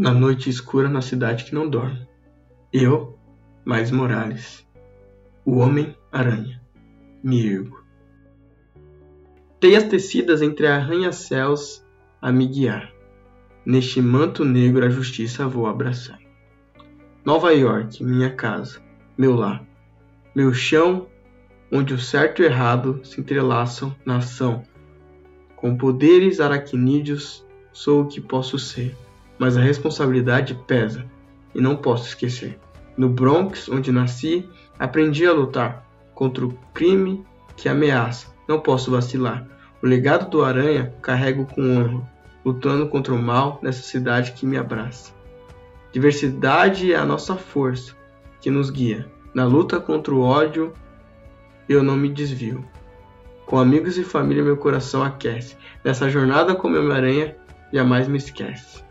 na noite escura na cidade que não dorme. Eu, Mais Morales, o Homem-Aranha, me ergo. Teias tecidas entre arranha-céus a me guiar. Neste manto negro a justiça vou abraçar. Nova York, minha casa, meu lar, meu chão, onde o certo e o errado se entrelaçam na ação. Com poderes aracnídeos sou o que posso ser mas a responsabilidade pesa e não posso esquecer. No Bronx, onde nasci, aprendi a lutar contra o crime que ameaça. Não posso vacilar. O legado do Aranha carrego com honra, lutando contra o mal nessa cidade que me abraça. Diversidade é a nossa força que nos guia. Na luta contra o ódio, eu não me desvio. Com amigos e família, meu coração aquece. Nessa jornada com meu aranha, jamais me esquece.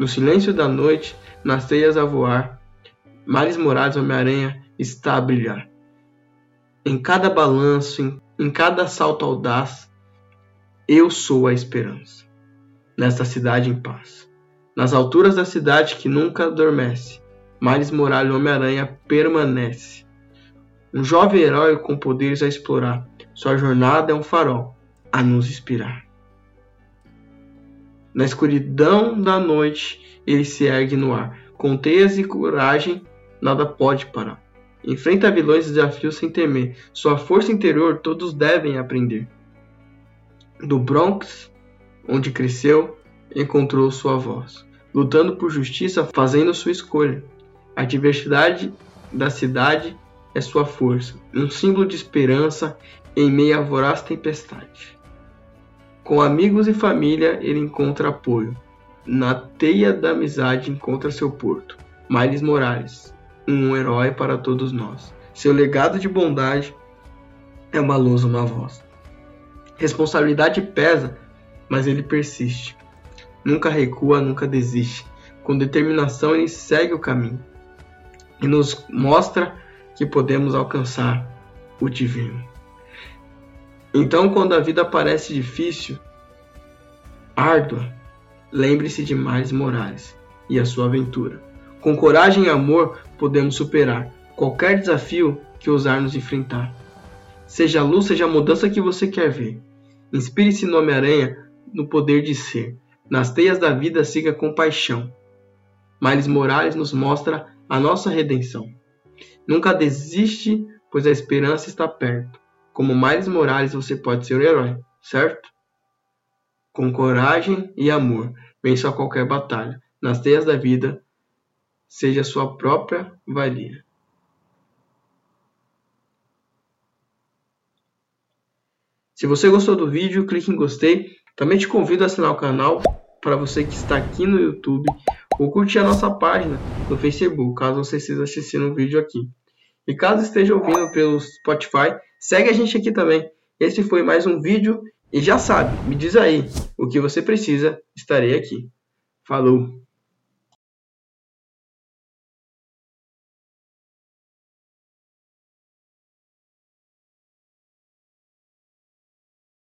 No silêncio da noite, nas teias a voar, Mares Morales Homem-Aranha está a brilhar. Em cada balanço, em, em cada salto audaz, eu sou a esperança. Nesta cidade em paz. Nas alturas da cidade que nunca adormece, Miles Morales Homem-Aranha permanece. Um jovem herói com poderes a explorar, sua jornada é um farol a nos inspirar. Na escuridão da noite, ele se ergue no ar. Com teias e coragem, nada pode parar. Enfrenta vilões e desafios sem temer. Sua força interior todos devem aprender. Do Bronx, onde cresceu, encontrou sua voz, lutando por justiça, fazendo sua escolha. A diversidade da cidade é sua força, um símbolo de esperança em meio à voraz tempestade. Com amigos e família, ele encontra apoio. Na teia da amizade encontra seu porto. Miles Morales, um herói para todos nós. Seu legado de bondade é uma luz, uma voz. Responsabilidade pesa, mas ele persiste. Nunca recua, nunca desiste. Com determinação ele segue o caminho e nos mostra que podemos alcançar o divino. Então, quando a vida parece difícil, árdua, lembre-se de Miles Morales e a sua aventura. Com coragem e amor, podemos superar qualquer desafio que ousar nos enfrentar. Seja a luz, seja a mudança que você quer ver. Inspire-se no Homem-Aranha no poder de ser. Nas teias da vida, siga com paixão. Miles Morales nos mostra a nossa redenção. Nunca desiste, pois a esperança está perto. Como Miles Morales, você pode ser um herói, certo? Com coragem e amor, vença qualquer batalha. Nas teias da vida, seja sua própria valia. Se você gostou do vídeo, clique em gostei. Também te convido a assinar o canal para você que está aqui no YouTube ou curtir a nossa página no Facebook, caso você esteja assistindo o vídeo aqui. E caso esteja ouvindo pelo Spotify, segue a gente aqui também. Esse foi mais um vídeo e já sabe, me diz aí o que você precisa, estarei aqui. Falou!